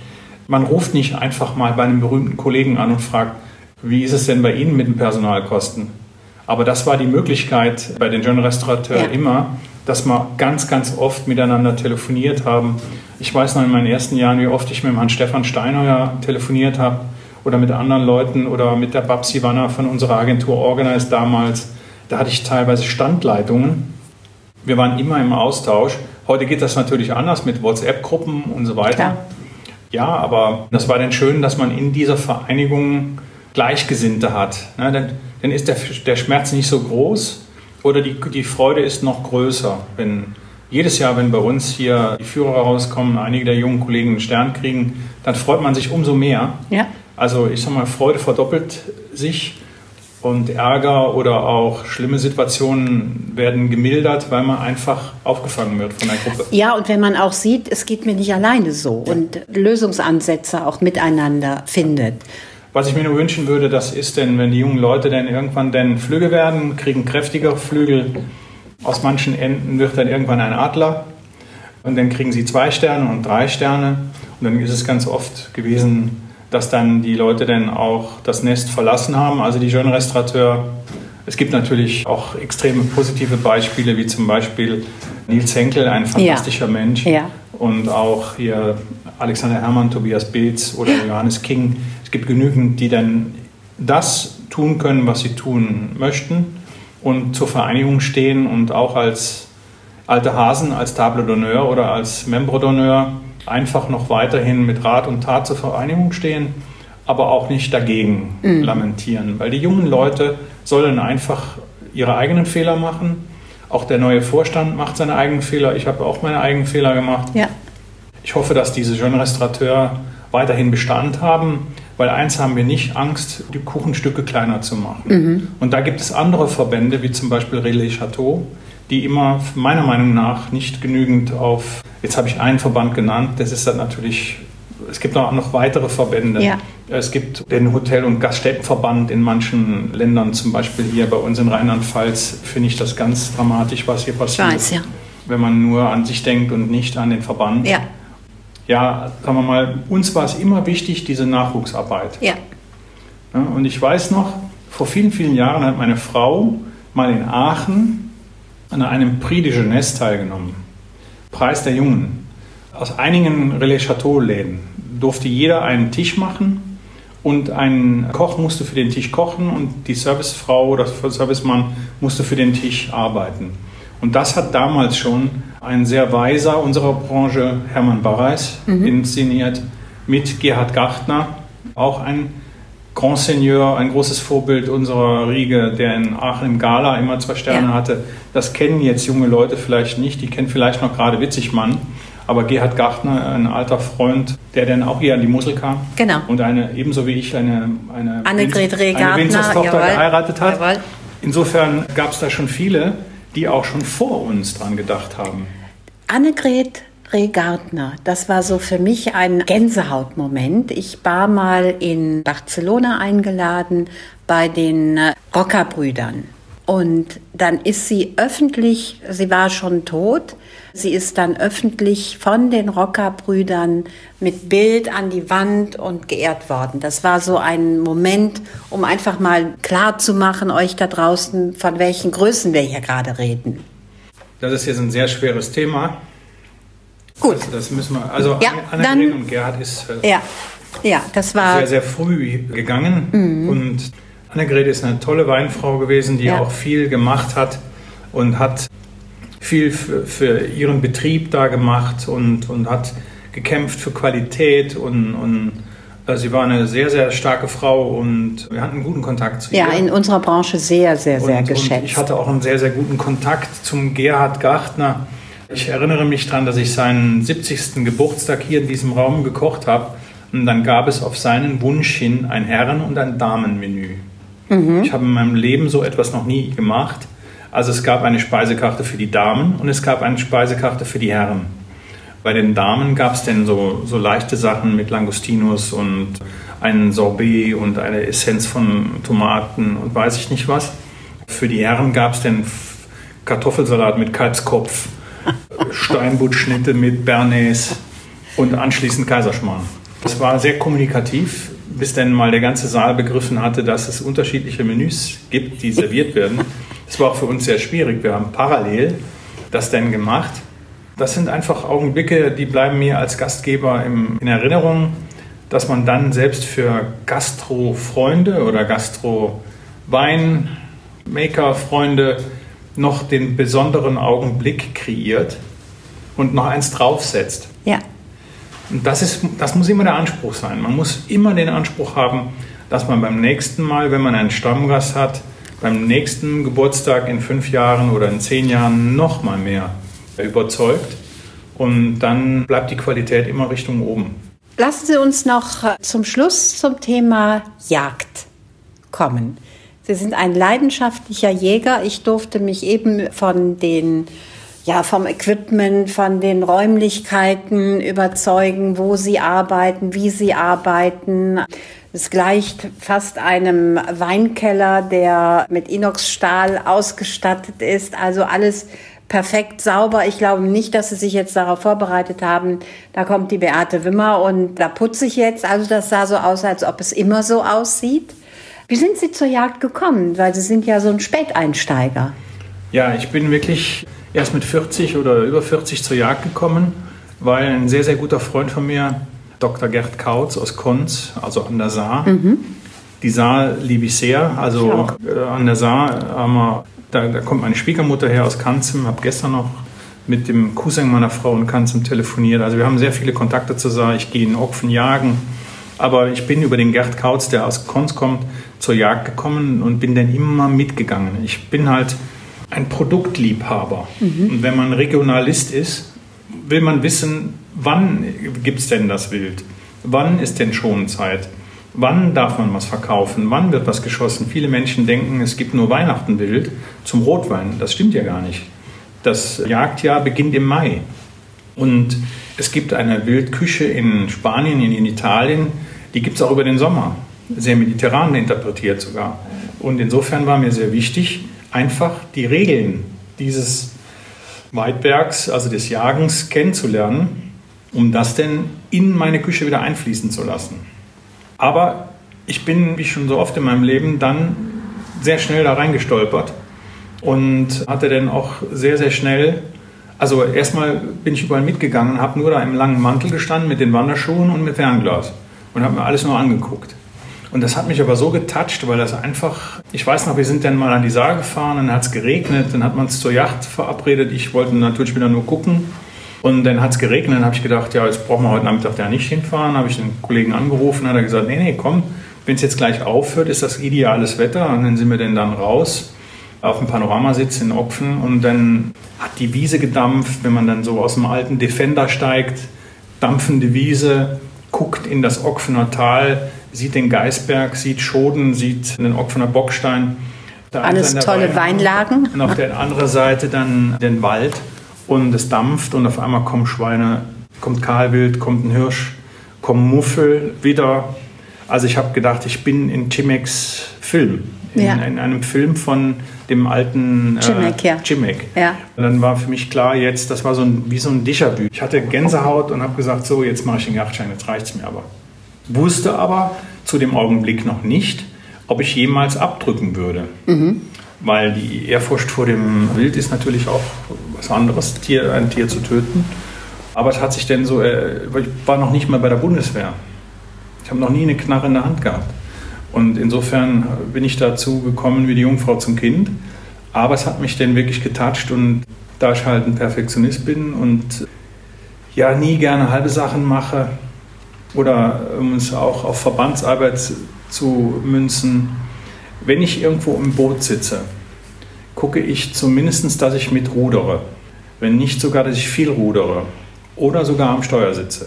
Man ruft nicht einfach mal bei einem berühmten Kollegen an und fragt, wie ist es denn bei Ihnen mit den Personalkosten? Aber das war die Möglichkeit bei den Jeune Restaurateurs Ja. immer, dass wir ganz, ganz oft miteinander telefoniert haben. Ich weiß noch in meinen ersten Jahren, wie oft ich mit dem Herrn Stefan Steinheuer telefoniert habe oder mit anderen Leuten oder mit der Babsi Wanner von unserer Agentur Organize damals. Da hatte ich teilweise Standleitungen. Wir waren immer im Austausch. Heute geht das natürlich anders mit WhatsApp-Gruppen und so weiter. Klar. Ja, aber das war dann schön, dass man in dieser Vereinigung Gleichgesinnte hat. Ne, dann, ist der, der Schmerz nicht so groß oder die, die Freude ist noch größer. Wenn jedes Jahr, wenn bei uns hier die Führer rauskommen, einige der jungen Kollegen einen Stern kriegen, dann freut man sich umso mehr. Ja. Also ich sag mal, Freude verdoppelt sich und Ärger oder auch schlimme Situationen werden gemildert, weil man einfach aufgefangen wird von der Gruppe. Ja, und wenn man auch sieht, es geht mir nicht alleine so und Lösungsansätze auch miteinander findet. Was ich mir nur wünschen würde, das ist denn, wenn die jungen Leute dann irgendwann dann Flügge werden, kriegen kräftigere Flügel. Aus manchen Enden wird dann irgendwann ein Adler. Und dann kriegen sie zwei Sterne und drei Sterne. Und dann ist es ganz oft gewesen, dass dann die Leute dann auch das Nest verlassen haben, also die Jeune Restaurateur. Es gibt natürlich auch extreme positive Beispiele, wie zum Beispiel Nils Henkel, ein fantastischer Mensch. Ja. Und auch hier Alexander Herrmann, Tobias Beetz oder Johannes King. Es gibt genügend, die dann das tun können, was sie tun möchten und zur Vereinigung stehen und auch als alte Hasen, als Table d'honneur oder als Membre d'honneur einfach noch weiterhin mit Rat und Tat zur Vereinigung stehen, aber auch nicht dagegen lamentieren. Weil die jungen Leute sollen einfach ihre eigenen Fehler machen. Auch der neue Vorstand macht seine eigenen Fehler. Ich habe auch meine eigenen Fehler gemacht. Ja. Ich hoffe, dass diese Jeune Restaurateur weiterhin Bestand haben, weil eins haben wir nicht Angst, die Kuchenstücke kleiner zu machen. Mhm. Und da gibt es andere Verbände, wie zum Beispiel Relais Chateau, die immer meiner Meinung nach nicht genügend auf, jetzt habe ich einen Verband genannt, das ist dann natürlich, es gibt auch noch weitere Verbände. Ja. Es gibt den Hotel- und Gaststättenverband in manchen Ländern, zum Beispiel hier bei uns in Rheinland-Pfalz, finde ich das ganz dramatisch, was hier passiert. Ich weiß, ja. Wenn man nur an sich denkt und nicht an den Verband. Ja. Ja, sagen wir mal, uns war es immer wichtig, diese Nachwuchsarbeit. Ja. ja. Und ich weiß noch, vor vielen, vielen Jahren hat meine Frau mal in Aachen an einem Prix de Jeunesse teilgenommen. Preis der Jungen. Aus einigen Relais Chateau-Läden durfte jeder einen Tisch machen und ein Koch musste für den Tisch kochen und die Servicefrau oder Servicemann musste für den Tisch arbeiten. Und das hat damals schon ein sehr weiser unserer Branche, Hermann Barreis, mhm. inszeniert mit Gerhard Gartner, auch ein Grand Seigneur, ein großes Vorbild unserer Riege, der in Aachen im Gala immer zwei Sterne ja. hatte. Das kennen jetzt junge Leute vielleicht nicht, die kennen vielleicht noch gerade Witzigmann. Aber Gerhard Gartner, ein alter Freund, der dann auch hier an die Mosel kam. Genau. Und eine, ebenso wie ich, eine, eine, Annegret Reh eine Tochter geheiratet hat. Jawohl. Insofern gab es da schon viele, die auch schon vor uns dran gedacht haben. Annegret Rehgartner, das war so für mich ein Gänsehautmoment. Ich war mal in Barcelona eingeladen bei den Rockerbrüdern. Und dann ist sie öffentlich, sie war schon tot, sie ist dann öffentlich von den Rockerbrüdern mit Bild an die Wand und geehrt worden. Das war so ein Moment, um einfach mal klar zu machen, euch da draußen, von welchen Größen wir hier gerade reden. Das ist jetzt ein sehr schweres Thema. Gut. Also das müssen wir, also ja, Annegret und Gerhard ist äh, ja, ja, das war sehr, sehr früh gegangen mhm. und Annegret ist eine tolle Weinfrau gewesen, die ja. auch viel gemacht hat und hat viel für, für, ihren Betrieb da gemacht und, und hat gekämpft für Qualität und, und äh, sie war eine sehr, sehr starke Frau und wir hatten einen guten Kontakt zu ihr. Ja, in unserer Branche sehr, sehr, sehr und, geschätzt. Und ich hatte auch einen sehr, sehr guten Kontakt zum Gerhard Gartner. Ich erinnere mich daran, dass ich seinen 70. Geburtstag hier in diesem Raum gekocht habe. Und dann gab es auf seinen Wunsch hin ein Herren- und ein Damenmenü. Mhm. Ich habe in meinem Leben so etwas noch nie gemacht. Also es gab eine Speisekarte für die Damen und es gab eine Speisekarte für die Herren. Bei den Damen gab es denn so, so leichte Sachen mit Langustinus und ein Sorbet und eine Essenz von Tomaten und weiß ich nicht was. Für die Herren gab es denn Kartoffelsalat mit Kalbskopf, Steinbuttschnitte mit Bernays und anschließend Kaiserschmarrn. Es war sehr kommunikativ bis dann mal der ganze Saal begriffen hatte, dass es unterschiedliche Menüs gibt, die serviert werden. Das war auch für uns sehr schwierig. Wir haben parallel das dann gemacht. Das sind einfach Augenblicke, die bleiben mir als Gastgeber im, in Erinnerung, dass man dann selbst für Gastro-Freunde oder Gastro-Weinmaker-Freunde noch den besonderen Augenblick kreiert und noch eins draufsetzt. Ja. Und das, ist, das muss immer der Anspruch sein. Man muss immer den Anspruch haben, dass man beim nächsten Mal, wenn man einen Stammgast hat, beim nächsten Geburtstag in fünf Jahren oder in zehn Jahren noch mal mehr überzeugt. Und dann bleibt die Qualität immer Richtung oben. Lassen Sie uns noch zum Schluss zum Thema Jagd kommen. Sie sind ein leidenschaftlicher Jäger. Ich durfte mich eben von den ja, vom Equipment, von den Räumlichkeiten überzeugen, wo sie arbeiten, wie sie arbeiten. Es gleicht fast einem Weinkeller, der mit Inoxstahl ausgestattet ist. Also alles perfekt sauber. Ich glaube nicht, dass Sie sich jetzt darauf vorbereitet haben. Da kommt die Beate Wimmer und da putze ich jetzt. Also das sah so aus, als ob es immer so aussieht. Wie sind Sie zur Jagd gekommen? Weil Sie sind ja so ein Späteinsteiger. Ja, ich bin wirklich erst mit 40 oder über 40 zur Jagd gekommen, weil ein sehr, sehr guter Freund von mir, Dr. Gerd Kautz aus Konz, also an der Saar, mhm. die Saar liebe ich sehr. Also ich äh, an der Saar haben wir, da, da, kommt meine Schwiegermutter her aus Kanzem, habe gestern noch mit dem Cousin meiner Frau in Kanzem telefoniert. Also wir haben sehr viele Kontakte zur Saar. Ich gehe in Ochfen jagen. Aber ich bin über den Gerd Kautz, der aus Konz kommt, zur Jagd gekommen und bin dann immer mitgegangen. Ich bin halt ein Produktliebhaber. Mhm. Und wenn man Regionalist ist, will man wissen, wann gibt es denn das Wild? Wann ist denn Schonzeit? Wann darf man was verkaufen? Wann wird was geschossen? Viele Menschen denken, es gibt nur Weihnachten wild zum Rotwein. Das stimmt ja gar nicht. Das Jagdjahr beginnt im Mai. Und es gibt eine Wildküche in Spanien, in Italien, die gibt es auch über den Sommer. Sehr mediterran interpretiert sogar. Und insofern war mir sehr wichtig, einfach die Regeln dieses Weidwerks, also des Jagens, kennenzulernen, um das denn in meine Küche wieder einfließen zu lassen. Aber ich bin, wie schon so oft in meinem Leben, dann sehr schnell da reingestolpert und hatte dann auch sehr, sehr schnell, also erstmal bin ich überall mitgegangen, habe nur da im langen Mantel gestanden mit den Wanderschuhen und mit Fernglas und habe mir alles nur angeguckt. Und das hat mich aber so getoucht, weil das einfach, ich weiß noch, wir sind dann mal an die Saar gefahren, dann hat es geregnet, dann hat man es zur Yacht verabredet. Ich wollte natürlich wieder nur gucken. Und dann hat es geregnet, dann habe ich gedacht, ja, jetzt brauchen wir heute Nachmittag ja nicht hinfahren. habe ich den Kollegen angerufen, hat er gesagt, nee, nee, komm, wenn es jetzt gleich aufhört, ist das ideales Wetter. Und dann sind wir denn dann raus auf dem Panoramasitz in Opfen und dann hat die Wiese gedampft, wenn man dann so aus dem alten Defender steigt, dampfende Wiese, guckt in das Opfener Tal, sieht den Geisberg, sieht Schoden, sieht den Opfener Bockstein. Alles tolle Weinlagen. Und auf der anderen Seite dann den Wald und es dampft und auf einmal kommen Schweine, kommt Kahlwild, kommt ein Hirsch, kommen Muffel, wieder. Also ich habe gedacht, ich bin in Chimex Film, in, ja. in, einem Film von dem alten Chimek, äh, ja. Chimek. Ja. Und dann war für mich klar, jetzt, das war so ein, wie so ein Déjà-vu. Ich hatte Gänsehaut und habe gesagt, so, jetzt mache ich den Yachtschein, jetzt reicht es mir aber wusste aber zu dem Augenblick noch nicht, ob ich jemals abdrücken würde. Mhm. Weil die Ehrfurcht vor dem Wild ist natürlich auch was anderes, Tier, ein Tier zu töten. Aber es hat sich denn so, äh, ich war noch nicht mal bei der Bundeswehr. Ich habe noch nie eine Knarre in der Hand gehabt. Und insofern bin ich dazu gekommen wie die Jungfrau zum Kind. Aber es hat mich denn wirklich getatscht und da ich halt ein Perfektionist bin und ja nie gerne halbe Sachen mache, oder um es auch auf Verbandsarbeit zu münzen, wenn ich irgendwo im Boot sitze, gucke ich zumindest, dass ich mit rudere. Wenn nicht sogar, dass ich viel rudere oder sogar am Steuer sitze.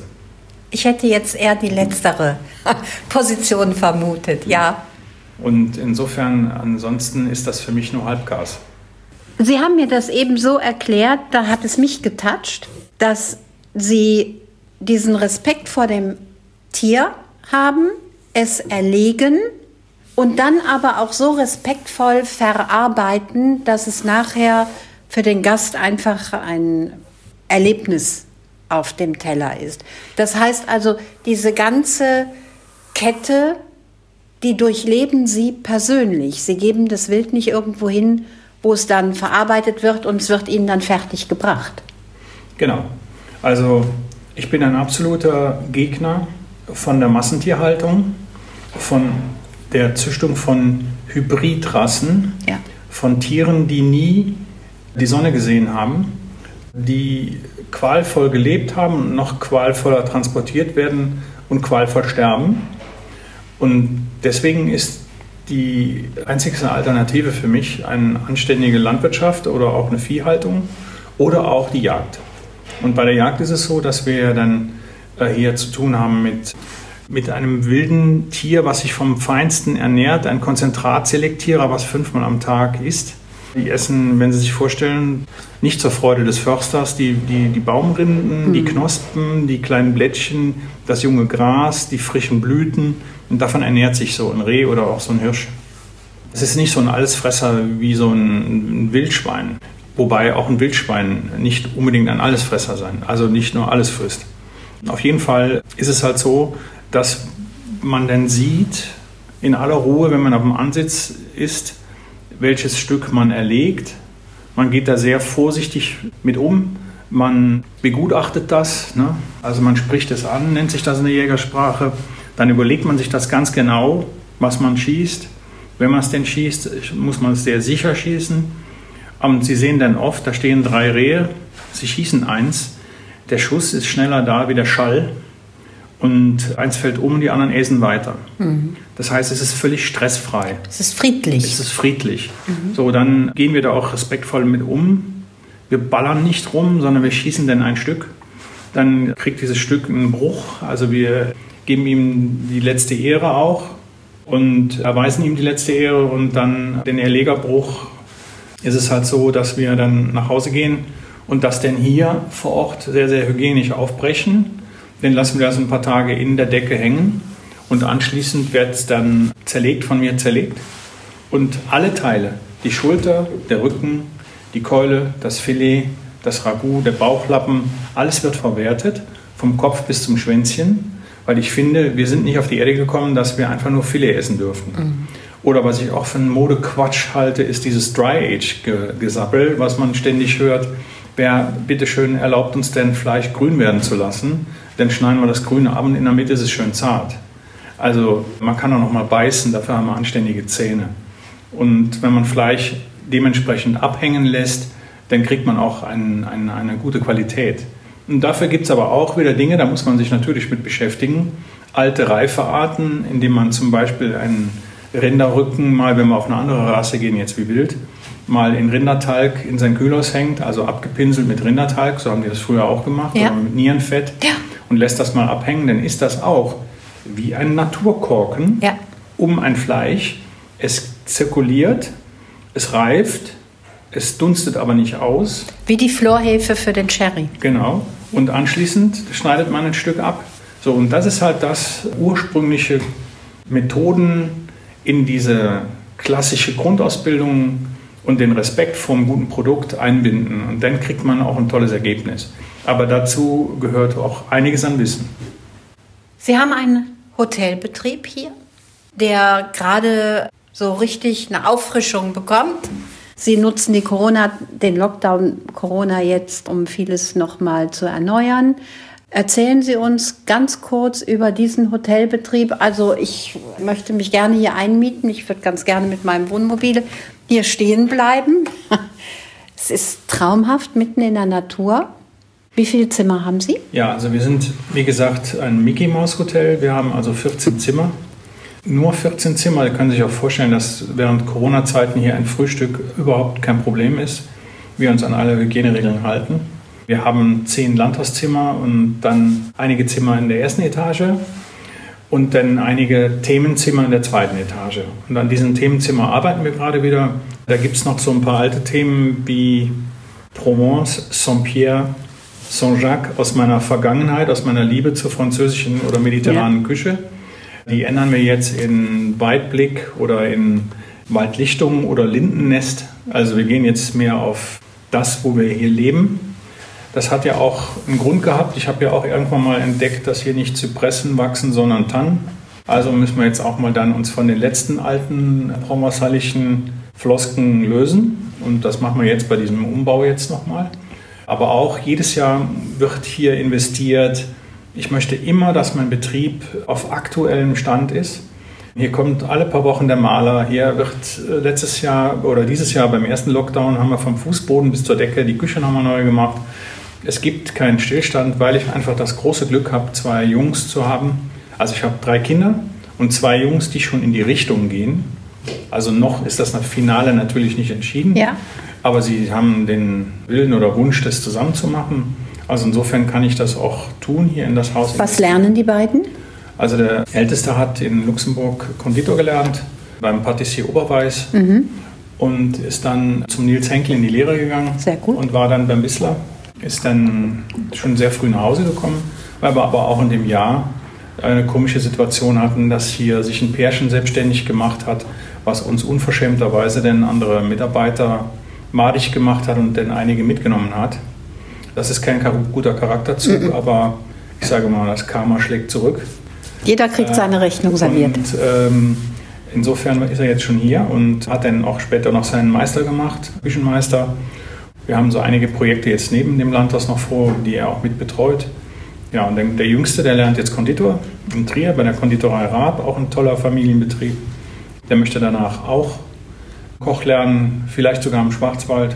Ich hätte jetzt eher die letztere Position vermutet, ja. Und insofern, ansonsten ist das für mich nur Halbgas. Sie haben mir das eben so erklärt, da hat es mich getatscht, dass Sie diesen Respekt vor dem Tier haben, es erlegen und dann aber auch so respektvoll verarbeiten, dass es nachher für den Gast einfach ein Erlebnis auf dem Teller ist. Das heißt also, diese ganze Kette, die durchleben Sie persönlich. Sie geben das Wild nicht irgendwo hin, wo es dann verarbeitet wird und es wird Ihnen dann fertig gebracht. Genau. Also ich bin ein absoluter Gegner von der Massentierhaltung, von der Züchtung von Hybridrassen, ja. von Tieren, die nie die Sonne gesehen haben, die qualvoll gelebt haben, noch qualvoller transportiert werden und qualvoll sterben. Und deswegen ist die einzigste Alternative für mich eine anständige Landwirtschaft oder auch eine Viehhaltung oder auch die Jagd. Und bei der Jagd ist es so, dass wir dann hier zu tun haben mit, mit einem wilden Tier, was sich vom Feinsten ernährt, ein Konzentratselektierer, was fünfmal am Tag isst. Die essen, wenn Sie sich vorstellen, nicht zur Freude des Försters, die, die, die Baumrinden, mhm. die Knospen, die kleinen Blättchen, das junge Gras, die frischen Blüten. Und davon ernährt sich so ein Reh oder auch so ein Hirsch. Es ist nicht so ein Allesfresser wie so ein Wildschwein. Wobei auch ein Wildschwein nicht unbedingt ein Allesfresser sein, also nicht nur alles frisst. Auf jeden Fall ist es halt so, dass man dann sieht, in aller Ruhe, wenn man auf dem Ansitz ist, welches Stück man erlegt. Man geht da sehr vorsichtig mit um. Man begutachtet das, ne? also man spricht es an, nennt sich das in der Jägersprache. Dann überlegt man sich das ganz genau, was man schießt. Wenn man es denn schießt, muss man es sehr sicher schießen. Und Sie sehen dann oft, da stehen drei Rehe, Sie schießen eins der Schuss ist schneller da wie der Schall und eins fällt um und die anderen essen weiter. Mhm. Das heißt, es ist völlig stressfrei. Es ist friedlich. Es ist friedlich. Mhm. So, dann gehen wir da auch respektvoll mit um. Wir ballern nicht rum, sondern wir schießen dann ein Stück. Dann kriegt dieses Stück einen Bruch. Also wir geben ihm die letzte Ehre auch und erweisen ihm die letzte Ehre und dann den Erlegerbruch ist es halt so, dass wir dann nach Hause gehen und das denn hier vor Ort sehr, sehr hygienisch aufbrechen. Den lassen wir also ein paar Tage in der Decke hängen und anschließend wird es dann zerlegt, von mir zerlegt. Und alle Teile, die Schulter, der Rücken, die Keule, das Filet, das Ragout, der Bauchlappen, alles wird verwertet, vom Kopf bis zum Schwänzchen, weil ich finde, wir sind nicht auf die Erde gekommen, dass wir einfach nur Filet essen dürfen. Mhm. Oder was ich auch für einen Modequatsch halte, ist dieses Dry-Age-Gesappel, was man ständig hört. Wer bitteschön erlaubt uns denn Fleisch grün werden zu lassen? Dann schneiden wir das Grüne ab und in der Mitte ist es schön zart. Also man kann auch noch mal beißen, dafür haben wir anständige Zähne. Und wenn man Fleisch dementsprechend abhängen lässt, dann kriegt man auch ein, ein, eine gute Qualität. Und dafür gibt es aber auch wieder Dinge, da muss man sich natürlich mit beschäftigen. Alte Reifearten, indem man zum Beispiel einen Rinderrücken mal, wenn wir auf eine andere Rasse gehen, jetzt wie wild, mal in Rindertalg in sein Kühlhaus hängt, also abgepinselt mit Rindertalg, so haben die das früher auch gemacht, ja. mit Nierenfett, ja. und lässt das mal abhängen, dann ist das auch wie ein Naturkorken ja. um ein Fleisch. Es zirkuliert, es reift, es dunstet aber nicht aus. Wie die Florhefe für den Sherry. Genau. Und anschließend schneidet man ein Stück ab. So, und das ist halt das ursprüngliche Methoden in diese klassische Grundausbildung und den Respekt vom guten Produkt einbinden. Und dann kriegt man auch ein tolles Ergebnis. Aber dazu gehört auch einiges an Wissen. Sie haben einen Hotelbetrieb hier, der gerade so richtig eine Auffrischung bekommt. Sie nutzen die Corona, den Lockdown Corona jetzt, um vieles nochmal zu erneuern. Erzählen Sie uns ganz kurz über diesen Hotelbetrieb. Also ich möchte mich gerne hier einmieten. Ich würde ganz gerne mit meinem Wohnmobil hier stehen bleiben. Es ist traumhaft mitten in der Natur. Wie viele Zimmer haben Sie? Ja, also wir sind, wie gesagt, ein Mickey Mouse Hotel. Wir haben also 14 Zimmer. Nur 14 Zimmer. Sie können sich auch vorstellen, dass während Corona-Zeiten hier ein Frühstück überhaupt kein Problem ist. Wir uns an alle Hygieneregeln halten. Wir haben zehn Landhauszimmer und dann einige Zimmer in der ersten Etage und dann einige Themenzimmer in der zweiten Etage. Und an diesen Themenzimmer arbeiten wir gerade wieder. Da gibt es noch so ein paar alte Themen wie Provence, Saint-Pierre, Saint-Jacques aus meiner Vergangenheit, aus meiner Liebe zur französischen oder mediterranen ja. Küche. Die ändern wir jetzt in Weitblick oder in Waldlichtung oder Lindennest. Also wir gehen jetzt mehr auf das, wo wir hier leben. Das hat ja auch einen Grund gehabt. Ich habe ja auch irgendwann mal entdeckt, dass hier nicht Zypressen wachsen, sondern Tannen. Also müssen wir jetzt auch mal dann uns von den letzten alten provençalischen Flosken lösen. Und das machen wir jetzt bei diesem Umbau jetzt nochmal. Aber auch jedes Jahr wird hier investiert. Ich möchte immer, dass mein Betrieb auf aktuellem Stand ist. Hier kommt alle paar Wochen der Maler. Hier wird äh, letztes Jahr oder dieses Jahr beim ersten Lockdown haben wir vom Fußboden bis zur Decke die Küche nochmal neu gemacht. Es gibt keinen Stillstand, weil ich einfach das große Glück habe, zwei Jungs zu haben. Also ich habe drei Kinder und zwei Jungs, die schon in die Richtung gehen. Also noch ist das Finale natürlich nicht entschieden. Ja aber sie haben den Willen oder Wunsch, das zusammenzumachen. Also insofern kann ich das auch tun hier in das Haus. Was lernen die beiden? Also der Älteste hat in Luxemburg Konditor gelernt beim Patissier Oberweis mhm. und ist dann zum Nils Henkel in die Lehre gegangen. Sehr gut. Und war dann beim Bissler. Ist dann schon sehr früh nach Hause gekommen, weil wir aber auch in dem Jahr eine komische Situation hatten, dass hier sich ein Pärchen selbstständig gemacht hat, was uns unverschämterweise denn andere Mitarbeiter madig gemacht hat und dann einige mitgenommen hat. Das ist kein guter Charakterzug, mhm. aber ich sage mal, das Karma schlägt zurück. Jeder kriegt seine Rechnung serviert. Und, ähm, insofern ist er jetzt schon hier und hat dann auch später noch seinen Meister gemacht, Küchenmeister. Wir haben so einige Projekte jetzt neben dem Landhaus noch vor, die er auch mit betreut. Ja, und der Jüngste, der lernt jetzt Konditor in Trier bei der Konditorei Raab, auch ein toller Familienbetrieb. Der möchte danach auch Koch lernen, vielleicht sogar im Schwarzwald.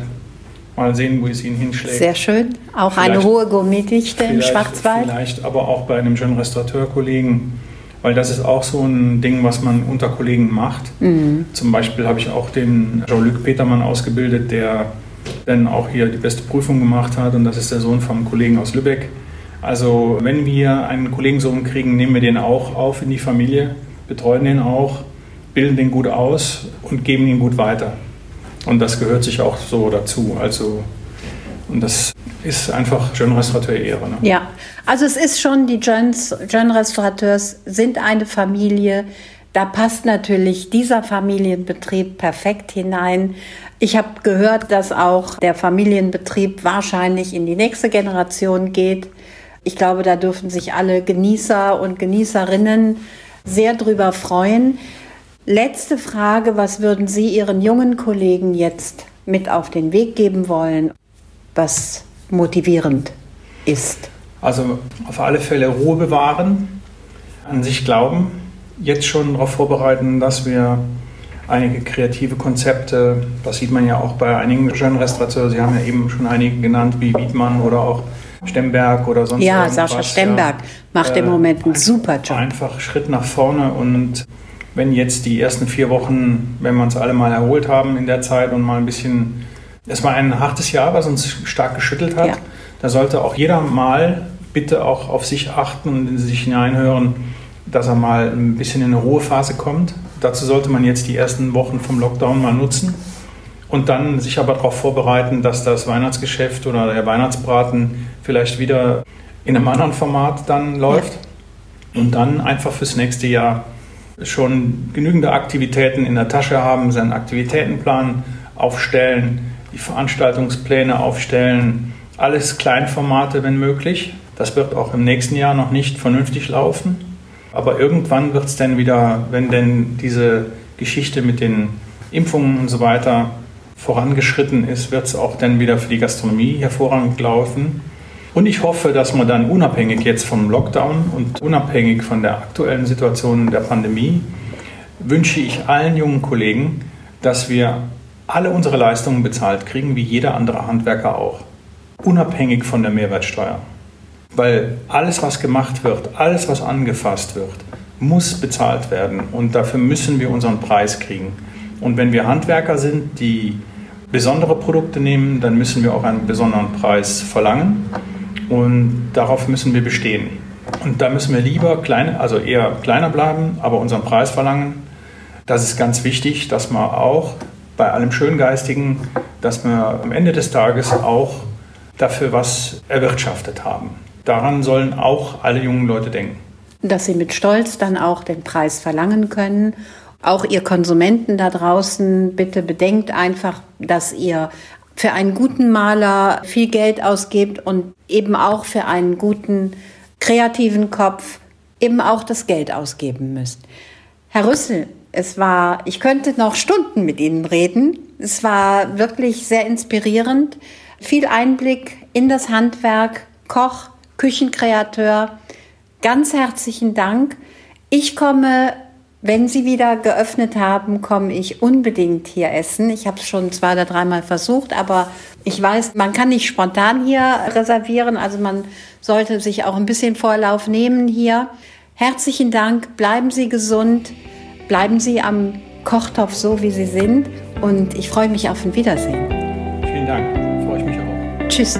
Mal sehen, wo es ihn hinschlägt. Sehr schön. Auch vielleicht, eine hohe Gourmetdichte im Schwarzwald. Vielleicht aber auch bei einem schönen Restaurateurkollegen, weil das ist auch so ein Ding, was man unter Kollegen macht. Mhm. Zum Beispiel habe ich auch den Jean-Luc Petermann ausgebildet, der dann auch hier die beste Prüfung gemacht hat und das ist der Sohn vom Kollegen aus Lübeck. Also wenn wir einen Kollegensohn kriegen, nehmen wir den auch auf in die Familie, betreuen den auch, bilden den gut aus und geben ihn gut weiter. Und das gehört sich auch so dazu. Also, und das ist einfach Jeune Restaurateur Ehre. Ne? Ja, also es ist schon, die Jeune Restaurateurs sind eine Familie. Da passt natürlich dieser Familienbetrieb perfekt hinein. Ich habe gehört, dass auch der Familienbetrieb wahrscheinlich in die nächste Generation geht. Ich glaube, da dürfen sich alle Genießer und Genießerinnen sehr drüber freuen. Letzte Frage, was würden Sie Ihren jungen Kollegen jetzt mit auf den Weg geben wollen, was motivierend ist? Also auf alle Fälle Ruhe bewahren, an sich glauben, jetzt schon darauf vorbereiten, dass wir einige kreative Konzepte, das sieht man ja auch bei einigen schönen Restaurateuren, Sie haben ja eben schon einige genannt, wie Wiedmann oder auch Stemberg oder sonst Ja, Sascha Stemberg ja, macht im Moment einen super Job. Einfach Schritt nach vorne und wenn jetzt die ersten vier Wochen, wenn wir uns alle mal erholt haben in der Zeit und mal ein bisschen, es war ein hartes Jahr, was uns stark geschüttelt hat, ja. da sollte auch jeder mal bitte auch auf sich achten und in sich hineinhören, dass er mal ein bisschen in eine Ruhephase kommt. Dazu sollte man jetzt die ersten Wochen vom Lockdown mal nutzen und dann sich aber darauf vorbereiten, dass das Weihnachtsgeschäft oder der Weihnachtsbraten vielleicht wieder in einem anderen Format dann läuft ja. und dann einfach fürs nächste Jahr schon genügende Aktivitäten in der Tasche haben, seinen Aktivitätenplan aufstellen, die Veranstaltungspläne aufstellen, alles Kleinformate, wenn möglich. Das wird auch im nächsten Jahr noch nicht vernünftig laufen. Aber irgendwann wird es dann wieder, wenn denn diese Geschichte mit den Impfungen und so weiter vorangeschritten ist, wird es auch dann wieder für die Gastronomie hervorragend laufen. Und ich hoffe, dass man dann unabhängig jetzt vom Lockdown und unabhängig von der aktuellen Situation der Pandemie, wünsche ich allen jungen Kollegen, dass wir alle unsere Leistungen bezahlt kriegen, wie jeder andere Handwerker auch. Unabhängig von der Mehrwertsteuer. Weil alles, was gemacht wird, alles, was angefasst wird, muss bezahlt werden. Und dafür müssen wir unseren Preis kriegen. Und wenn wir Handwerker sind, die besondere Produkte nehmen, dann müssen wir auch einen besonderen Preis verlangen. Und darauf müssen wir bestehen. Und da müssen wir lieber klein, also eher kleiner bleiben, aber unseren Preis verlangen. Das ist ganz wichtig, dass man auch bei allem Schöngeistigen, dass wir am Ende des Tages auch dafür was erwirtschaftet haben. Daran sollen auch alle jungen Leute denken. Dass sie mit Stolz dann auch den Preis verlangen können. Auch ihr Konsumenten da draußen, bitte bedenkt einfach, dass ihr für einen guten Maler viel Geld ausgibt und eben auch für einen guten kreativen Kopf eben auch das Geld ausgeben müsst. Herr Rüssel, es war, ich könnte noch Stunden mit Ihnen reden. Es war wirklich sehr inspirierend. Viel Einblick in das Handwerk, Koch, Küchenkreateur. Ganz herzlichen Dank. Ich komme wenn Sie wieder geöffnet haben, komme ich unbedingt hier essen. Ich habe es schon zwei oder dreimal versucht, aber ich weiß, man kann nicht spontan hier reservieren. Also man sollte sich auch ein bisschen Vorlauf nehmen hier. Herzlichen Dank, bleiben Sie gesund, bleiben Sie am Kochtopf so, wie Sie sind. Und ich freue mich auf ein Wiedersehen. Vielen Dank, freue ich mich auch. Tschüss.